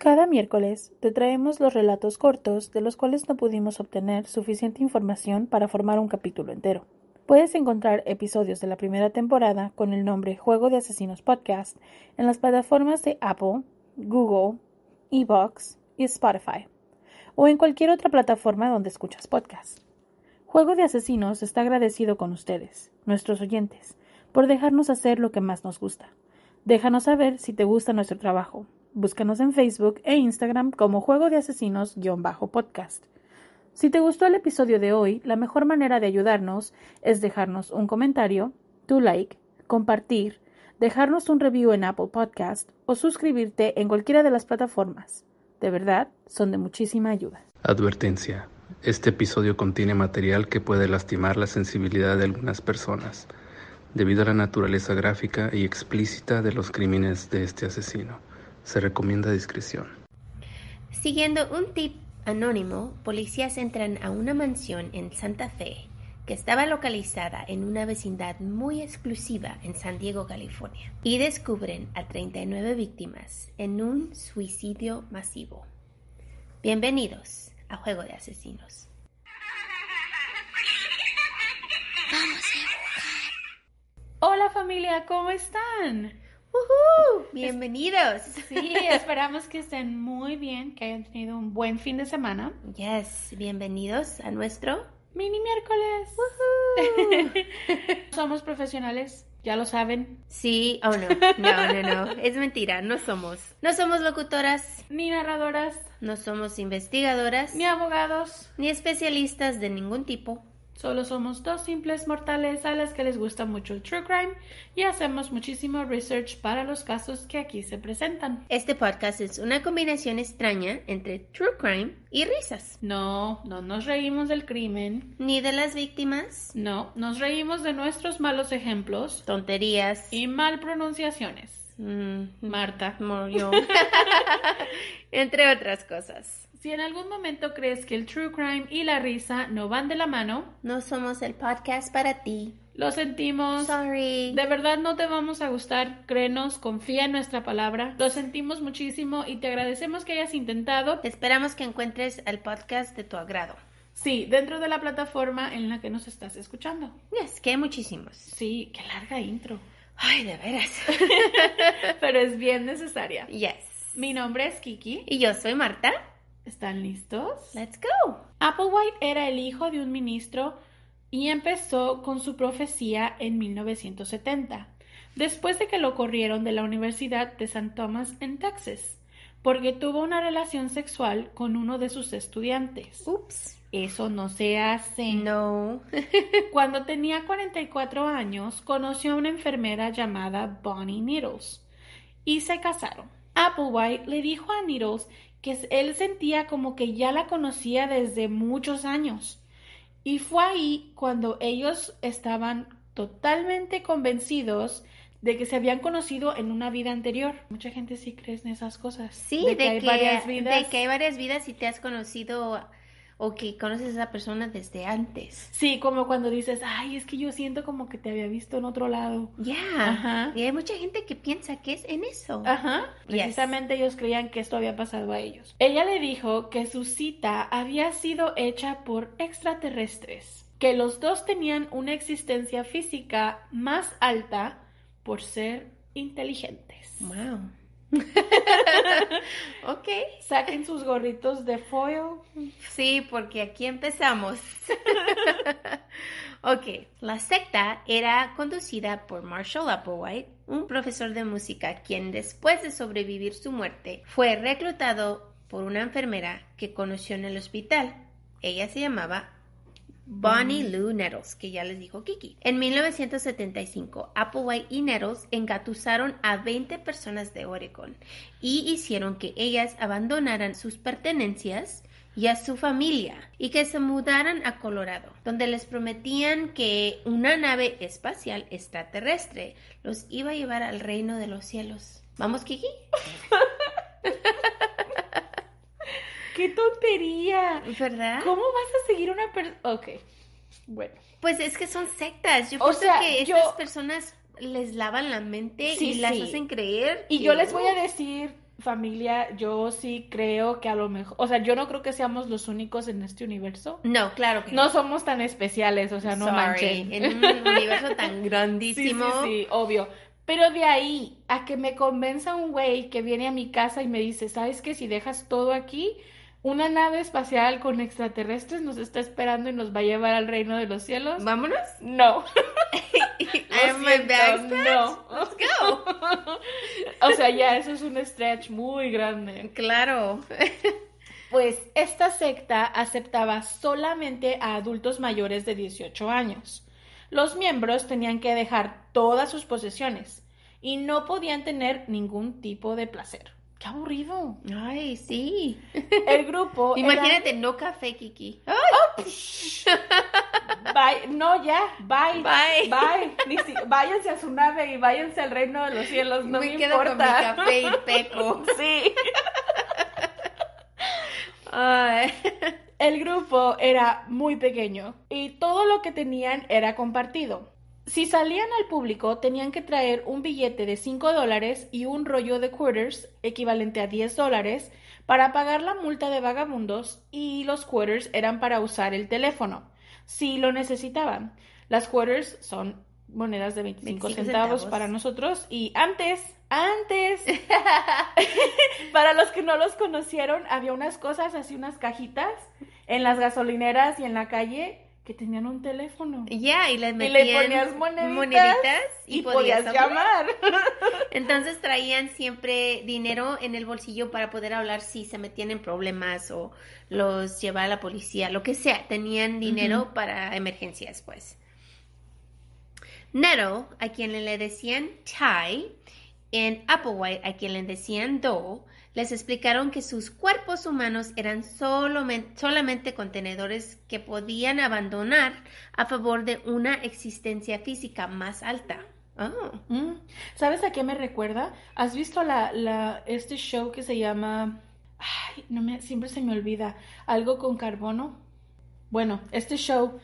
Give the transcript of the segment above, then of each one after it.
Cada miércoles te traemos los relatos cortos de los cuales no pudimos obtener suficiente información para formar un capítulo entero. Puedes encontrar episodios de la primera temporada con el nombre Juego de Asesinos Podcast en las plataformas de Apple, Google, Evox y Spotify, o en cualquier otra plataforma donde escuchas podcasts. Juego de Asesinos está agradecido con ustedes, nuestros oyentes, por dejarnos hacer lo que más nos gusta. Déjanos saber si te gusta nuestro trabajo Búscanos en Facebook e Instagram como Juego de Asesinos-podcast. Si te gustó el episodio de hoy, la mejor manera de ayudarnos es dejarnos un comentario, tu like, compartir, dejarnos un review en Apple Podcast o suscribirte en cualquiera de las plataformas. De verdad, son de muchísima ayuda. Advertencia. Este episodio contiene material que puede lastimar la sensibilidad de algunas personas, debido a la naturaleza gráfica y explícita de los crímenes de este asesino. Se recomienda discreción. Siguiendo un tip anónimo, policías entran a una mansión en Santa Fe que estaba localizada en una vecindad muy exclusiva en San Diego, California, y descubren a 39 víctimas en un suicidio masivo. Bienvenidos a Juego de Asesinos. Hola familia, ¿cómo están? ¡Uhú! Bienvenidos. Sí, esperamos que estén muy bien, que hayan tenido un buen fin de semana. Yes, bienvenidos a nuestro mini miércoles. somos profesionales, ya lo saben. Sí, oh no, no, no, no, es mentira, no somos. No somos locutoras, ni narradoras, no somos investigadoras, ni abogados, ni especialistas de ningún tipo. Solo somos dos simples mortales a las que les gusta mucho el true crime y hacemos muchísimo research para los casos que aquí se presentan. Este podcast es una combinación extraña entre true crime y risas. No, no nos reímos del crimen. Ni de las víctimas. No, nos reímos de nuestros malos ejemplos. Tonterías. Y mal pronunciaciones. Mm, Marta. Murió. entre otras cosas. Si en algún momento crees que el true crime y la risa no van de la mano, no somos el podcast para ti. Lo sentimos. Sorry. De verdad no te vamos a gustar. Créenos, confía en nuestra palabra. Lo sentimos muchísimo y te agradecemos que hayas intentado. Esperamos que encuentres el podcast de tu agrado. Sí, dentro de la plataforma en la que nos estás escuchando. Es que hay muchísimos. Sí, qué larga intro. Ay, de veras. Pero es bien necesaria. Yes. Mi nombre es Kiki. Y yo soy Marta. ¿Están listos? Let's go. Applewhite era el hijo de un ministro y empezó con su profecía en 1970, después de que lo corrieron de la Universidad de St. Thomas en Texas, porque tuvo una relación sexual con uno de sus estudiantes. Ups. Eso no se hace. No. Cuando tenía 44 años, conoció a una enfermera llamada Bonnie Needles y se casaron. Applewhite le dijo a Needles que él sentía como que ya la conocía desde muchos años. Y fue ahí cuando ellos estaban totalmente convencidos de que se habían conocido en una vida anterior. Mucha gente sí cree en esas cosas. Sí, de, que, hay varias vidas. De que hay varias vidas y te has conocido o que conoces a esa persona desde antes. Sí, como cuando dices, ay, es que yo siento como que te había visto en otro lado. Ya. Ajá. Y hay mucha gente que piensa que es en eso. Ajá. Precisamente ellos creían que esto había pasado a ellos. Ella le dijo que su cita había sido hecha por extraterrestres, que los dos tenían una existencia física más alta por ser inteligentes. Wow. ok. Saquen sus gorritos de foil. Sí, porque aquí empezamos. ok. La secta era conducida por Marshall Applewhite, un profesor de música quien después de sobrevivir su muerte fue reclutado por una enfermera que conoció en el hospital. Ella se llamaba Bonnie Lou Nettles, que ya les dijo Kiki. En 1975, Applewhite y Nettles engatusaron a 20 personas de Oregon y hicieron que ellas abandonaran sus pertenencias y a su familia y que se mudaran a Colorado, donde les prometían que una nave espacial extraterrestre los iba a llevar al reino de los cielos. ¿Vamos, Kiki? ¡Qué tontería! ¿Verdad? ¿Cómo vas a seguir una persona? Ok, bueno. Pues es que son sectas. Yo pienso que estas personas les lavan la mente y las hacen creer. Y yo les voy a decir familia, yo sí creo que a lo mejor, o sea, yo no creo que seamos los únicos en este universo. No, claro que No somos tan especiales, o sea, no Sorry, manchen. En un universo tan Sí, grandísimo. sí, sí, obvio. Pero de ahí a que me convenza un güey que viene a mi casa y me dice, ¿sabes qué? Si dejas todo aquí, una nave espacial con extraterrestres nos está esperando y nos va a llevar al reino de los cielos. Vámonos. No. Siento, no. Let's go. O sea, ya eso es un stretch muy grande. Claro. Pues esta secta aceptaba solamente a adultos mayores de 18 años. Los miembros tenían que dejar todas sus posesiones y no podían tener ningún tipo de placer. ¡Qué aburrido! Ay, sí. El grupo era- Imagínate, no café, Kiki. Bye. No, ya, bye. Bye. Bye. Ni si- Váyanse a su nave y váyanse al reino de los cielos, no me, me quedo con mi café y peco. Sí. Ay. El grupo era muy pequeño y todo lo que tenían era compartido. Si salían al público, tenían que traer un billete de 5 dólares y un rollo de quarters, equivalente a 10 dólares, para pagar la multa de vagabundos y los quarters eran para usar el teléfono, si lo necesitaban. Las quarters son monedas de 25, 25 centavos, centavos. para nosotros y antes, antes, para los que no los conocieron, había unas cosas así, unas cajitas en las gasolineras y en la calle que tenían un teléfono. Ya, y les Y metían le ponías moneditas, moneditas y, podías llamar. Entonces traían siempre dinero en el bolsillo para poder hablar si se metían en problemas o los llevaba a la policía, lo que sea. Tenían dinero para emergencias, pues. Nettle, a quien le decían Ty, en Applewhite, a quien le decían Doe, les explicaron que sus cuerpos humanos eran solamente, contenedores que podían abandonar a favor de una existencia física más alta. Oh. Mm, ¿Sabes a qué me recuerda? ¿Has visto este show que se llama... Ay, no me, siempre se me olvida. Algo con carbono. Bueno, este show,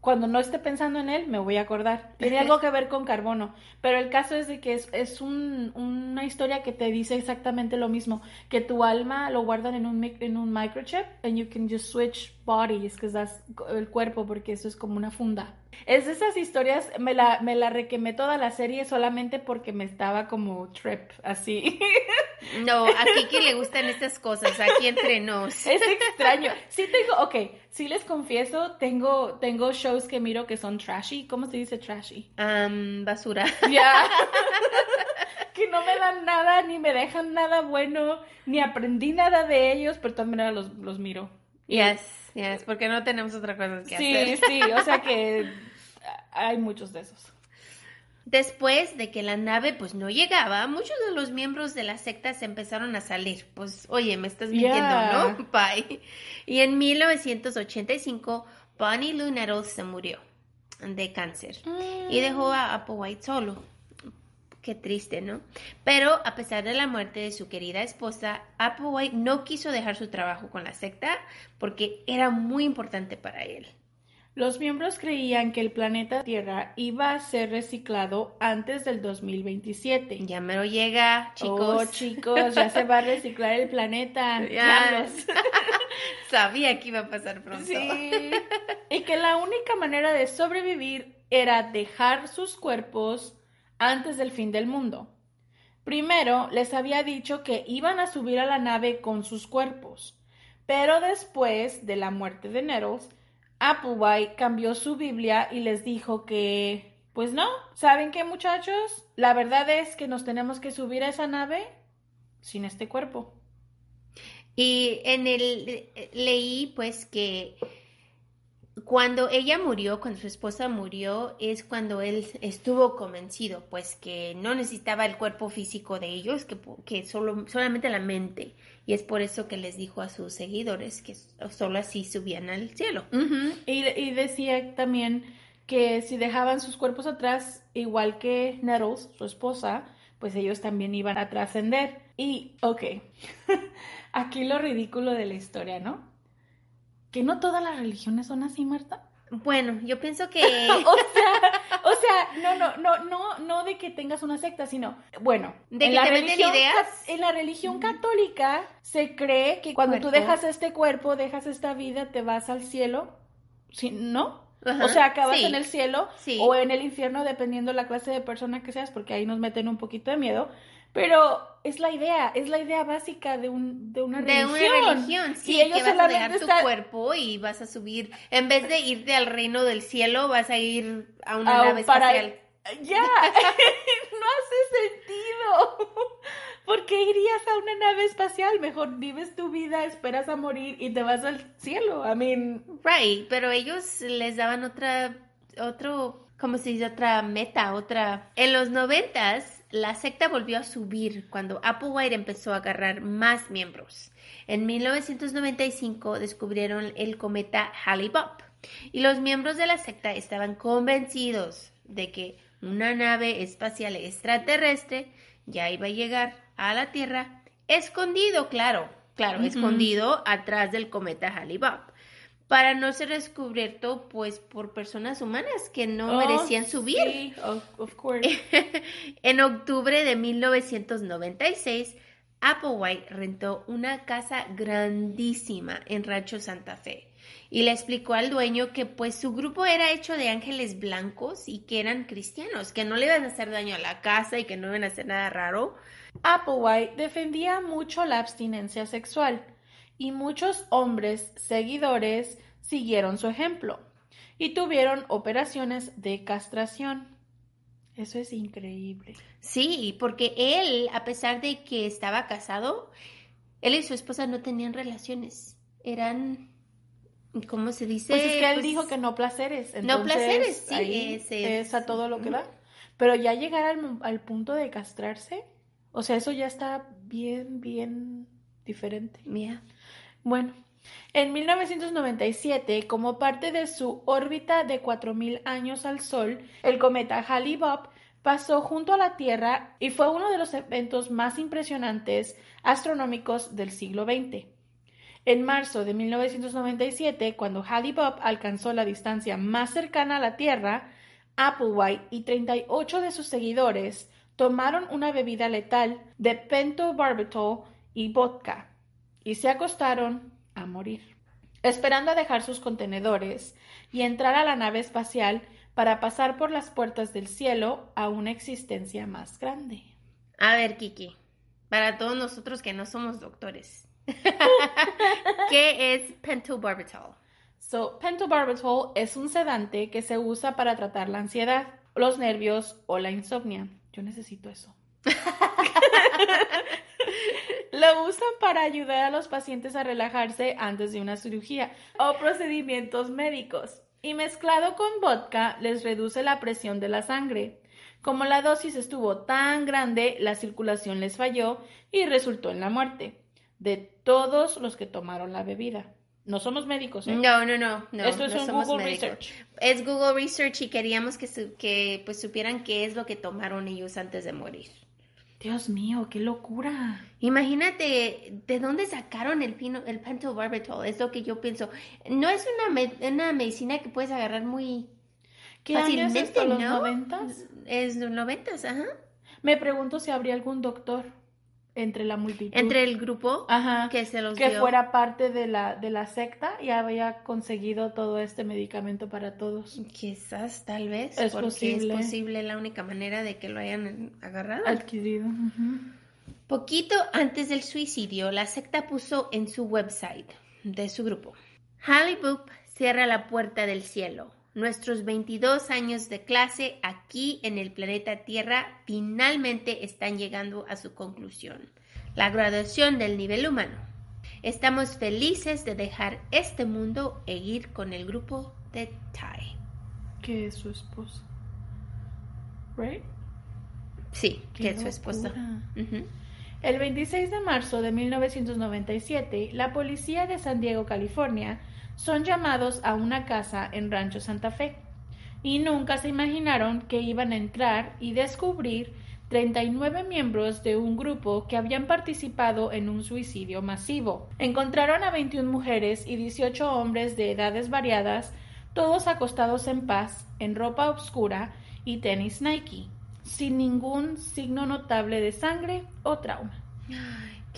cuando no esté pensando en él, me voy a acordar. Tiene algo que ver con carbono. Pero el caso es de que es, es un- una historia que te dice exactamente lo mismo. Que tu alma lo guardan en un, en un microchip and you can just switch bodies, que das el cuerpo, porque eso es como una funda. Es de esas historias, me la, me la requemé toda la serie solamente porque me estaba como trip, así. No, a Kiki le gustan estas cosas, aquí entre nos. Es extraño. Sí tengo, ok, sí les confieso, tengo, tengo shows que miro que son trashy. ¿Cómo se dice trashy? Am, basura. Ya. que no me dan nada, ni me dejan nada bueno, ni aprendí nada de ellos, pero maneras los, los miro. Yes, yes, porque no tenemos otra cosa que Sí, hacer. sí, o sea que hay muchos de esos. Después de que la nave pues no llegaba, muchos de los miembros de la secta se empezaron a salir. Pues, oye, me estás mintiendo, Yeah. ¿no? Bye. Y en 1985, Bonnie Lou Nettles se murió de cáncer y dejó a Applewhite solo. Qué triste, ¿no? Pero a pesar de la muerte de su querida esposa, Applewhite no quiso dejar su trabajo con la secta porque era muy importante para él. Los miembros creían que el planeta Tierra iba a ser reciclado antes del 2027. Ya mero llega, chicos. Oh, chicos, ya se va a reciclar el planeta. Ya. Sabía que iba a pasar pronto. Sí. Y que la única manera de sobrevivir era dejar sus cuerpos antes del fin del mundo. Primero les había dicho que iban a subir a la nave con sus cuerpos, pero después de la muerte de Nettles, Applewhite cambió su Biblia y les dijo que, pues no, ¿saben qué muchachos? La verdad es que nos tenemos que subir a esa nave sin este cuerpo. Y en el leí pues que cuando ella murió, cuando su esposa murió, es cuando él estuvo convencido, pues que no necesitaba el cuerpo físico de ellos, que, solo, solamente la mente. Y es por eso que les dijo a sus seguidores que solo así subían al cielo. Y, y decía también que si dejaban sus cuerpos atrás, igual que Nettles, su esposa, pues ellos también iban a trascender. Y, ok, aquí lo ridículo de la historia, ¿no? Que no todas las religiones son así, Marta. Bueno, yo pienso que... o sea, o sea, no, no, no, no, no de que tengas una secta, sino, bueno, ¿De en que la te religión, ideas? ca- en la religión católica se cree que cuando tú dejas este cuerpo, dejas esta vida, te vas al cielo, ¿sí? ¿no? Ajá, O sea, acabas sí. en el cielo Sí. o en el infierno, dependiendo la clase de persona que seas, porque ahí nos meten un poquito de miedo. Pero es la idea, es la idea básica de, un, de una De religión. una religión, sí, Y ellos que vas a dejar tu cuerpo y vas a subir, en vez de irte al reino del cielo, vas a ir a una nave para- espacial. Ya, no hace sentido. ¿Por qué irías a una nave espacial? Mejor vives tu vida, esperas a morir y te vas al cielo. I mean, Right, pero ellos les daban otra, otro, ¿cómo se dice? Otra meta, otra... En los noventas, la secta volvió a subir cuando Applewhite empezó a agarrar más miembros. En 1995 descubrieron el cometa Halley-Bopp y los miembros de la secta estaban convencidos de que una nave espacial extraterrestre ya iba a llegar a la Tierra, escondido, claro, claro, escondido atrás del cometa Halley-Bopp para no ser descubierto pues por personas humanas que no oh, merecían subir. Sí, of, of course. en octubre de 1996, Applewhite rentó una casa grandísima en Rancho Santa Fe y le explicó al dueño que pues su grupo era hecho de ángeles blancos y que eran cristianos, que no le iban a hacer daño a la casa y que no iban a hacer nada raro. Applewhite defendía mucho la abstinencia sexual y muchos hombres seguidores siguieron su ejemplo y tuvieron operaciones de castración. Eso es increíble. Sí, porque él, a pesar de que estaba casado, él y su esposa no tenían relaciones. Eran, ¿cómo se dice? Pues es que él Pues, dijo que no placeres. No entonces, placeres, sí, ahí es a todo lo que da. Pero ya llegar al, al punto de castrarse, o sea, eso ya está bien, bien diferente. Mira. Bueno, en 1997, como parte de su órbita de 4.000 años al Sol, el cometa Halley-Bopp pasó junto a la Tierra y fue uno de los eventos más impresionantes astronómicos del siglo XX. En marzo de 1997, cuando Halley-Bopp alcanzó la distancia más cercana a la Tierra, Applewhite y 38 de sus seguidores tomaron una bebida letal de pentobarbital y vodka y se acostaron a morir, esperando a dejar sus contenedores y entrar a la nave espacial para pasar por las puertas del cielo a una existencia más grande. A ver, Kiki, para todos nosotros que no somos doctores, ¿qué es pentobarbital? So, pentobarbital es un sedante que se usa para tratar la ansiedad, los nervios o la insomnia. Yo necesito eso. Lo usan para ayudar a los pacientes a relajarse antes de una cirugía o procedimientos médicos. Y mezclado con vodka les reduce la presión de la sangre. Como la dosis estuvo tan grande, la circulación les falló y resultó en la muerte de todos los que tomaron la bebida. No somos médicos, ¿eh? No, no, no, no. Esto es no un somos Google médicos. Research. Es Google Research y queríamos que, su- que pues supieran qué es lo que tomaron ellos antes de morir. Dios mío, qué locura. Imagínate de dónde sacaron el, pino, el pentobarbital, es lo que yo pienso. No es una, me- una medicina que puedes agarrar muy ¿Qué es fácilmente, esto, los ¿no? noventas? Es los noventas, ajá. Me pregunto si habría algún doctor entre la multitud. Entre el grupo Ajá. que se los que dio. fuera parte de la, de la secta y había conseguido todo este medicamento para todos. Quizás, tal vez, Es porque posible. es posible la única manera de que lo hayan agarrado. Adquirido. Poquito antes del suicidio, la secta puso en su website de su grupo. Hollywood cierra la puerta del cielo. Nuestros 22 años de clase aquí en el planeta Tierra finalmente están llegando a su conclusión. La graduación del nivel humano. Estamos felices de dejar este mundo e ir con el grupo de Tai. Que es su esposa. ¿Right? Sí, Qué que es su esposa. El 26 de marzo de 1997, la policía de San Diego, California, son llamados a una casa en Rancho Santa Fe y nunca se imaginaron que iban a entrar y descubrir 39 miembros de un grupo que habían participado en un suicidio masivo. Encontraron a 21 mujeres y 18 hombres de edades variadas todos acostados en paz, en ropa oscura y tenis Nike, sin ningún signo notable de sangre o trauma.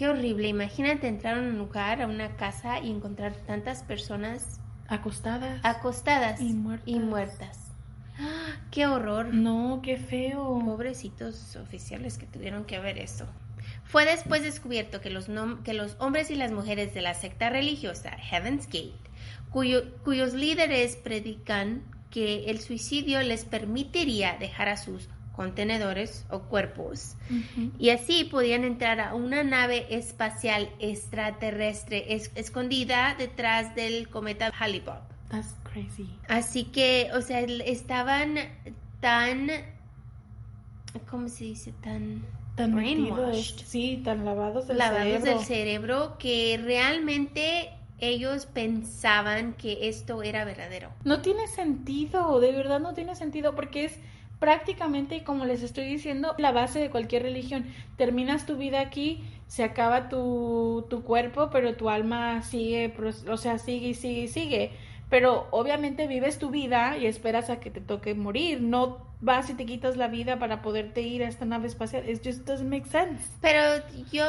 Qué horrible. Imagínate entrar a un lugar, a una casa y encontrar tantas personas Acostadas. acostadas Y muertas. y muertas. Ah, Qué horror. no, qué feo. Pobrecitos oficiales que tuvieron que ver eso. Fue después descubierto que los, nom- que los hombres y las mujeres de la secta religiosa Heaven's Gate, cuyo- cuyos líderes predican que el suicidio les permitiría dejar a sus contenedores o cuerpos y así podían entrar a una nave espacial extraterrestre es- escondida detrás del cometa Halley-Bob. That's crazy. Así que, o sea, estaban tan, ¿cómo se dice? Tan Tan brainwashed, sí, tan lavados del lavados cerebro. del cerebro que realmente ellos pensaban que esto era verdadero. No tiene sentido, de verdad no tiene sentido, porque es prácticamente, como les estoy diciendo, la base de cualquier religión. Terminas tu vida aquí, se acaba tu, tu cuerpo, pero tu alma sigue, o sea, sigue y sigue y sigue. Pero obviamente vives tu vida y esperas a que te toque morir. No vas y te quitas la vida para poderte ir a esta nave espacial. It just doesn't make sense. Pero yo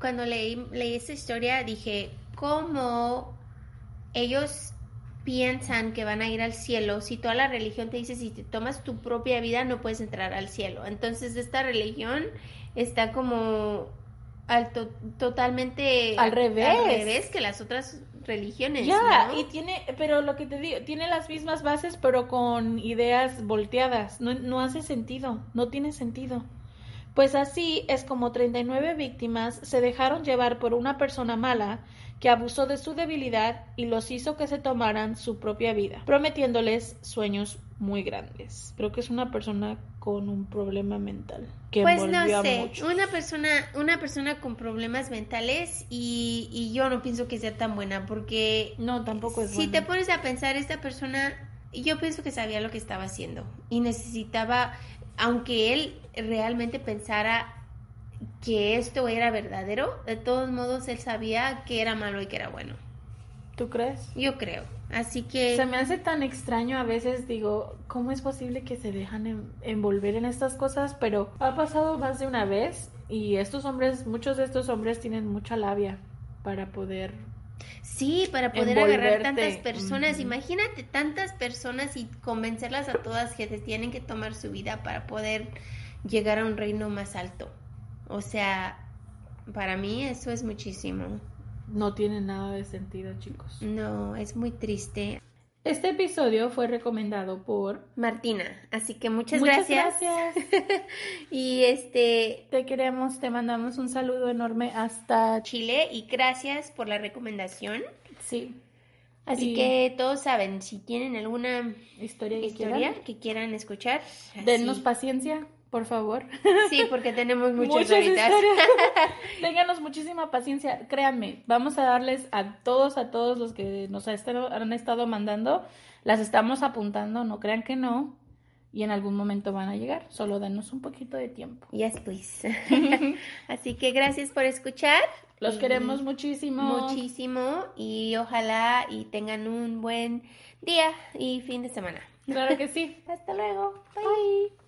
cuando leí, leí esta historia dije, ¿cómo ellos piensan que van a ir al cielo si toda la religión te dice si te tomas tu propia vida no puedes entrar al cielo? Entonces esta religión está como al to- totalmente Al revés. al revés que las otras religiones. Ya, ¿no? y tiene, pero lo que te digo, tiene las mismas bases, pero con ideas volteadas. No, no hace sentido, no tiene sentido. Pues así es como 39 víctimas se dejaron llevar por una persona mala que abusó de su debilidad y los hizo que se tomaran su propia vida, prometiéndoles sueños muy grandes. Creo que es una persona con un problema mental que Pues no a sé, muchos. una persona, una persona con problemas mentales y, y yo no pienso que sea tan buena porque No, tampoco es si te pones a pensar, esta persona, yo pienso que sabía lo que estaba haciendo y necesitaba, aunque él realmente pensara que esto era verdadero, de todos modos él sabía que era malo y que era bueno. ¿Tú crees? Yo creo. Así que... Se me hace tan extraño a veces, digo, ¿cómo es posible que se dejan en- envolver en estas cosas? Pero ha pasado más de una vez y estos hombres, muchos de estos hombres tienen mucha labia para poder... Sí, para poder agarrar tantas personas. Imagínate tantas personas y convencerlas a todas que se tienen que tomar su vida para poder llegar a un reino más alto. O sea, para mí eso es muchísimo. No tiene nada de sentido, chicos. No, es muy triste. Este episodio fue recomendado por... Martina, así que muchas, Muchas gracias. gracias. y este Te queremos, te mandamos un saludo enorme hasta... Ch- Chile y gracias por la recomendación. Sí, Así Y- que todos saben, si tienen alguna historia que historia quieran. que quieran escuchar, Dennos así. paciencia, por favor. Sí, porque tenemos muchas, Muchas historias. Ténganos muchísima paciencia, créanme, vamos a darles a todos, a todos los que nos han estado mandando, las estamos apuntando, no crean que no, y en algún momento van a llegar, solo denos un poquito de tiempo. Yes, please. Así que gracias por escuchar. Los queremos muchísimo. Muchísimo y ojalá y tengan un buen día y fin de semana. Claro que sí. Hasta luego. Bye.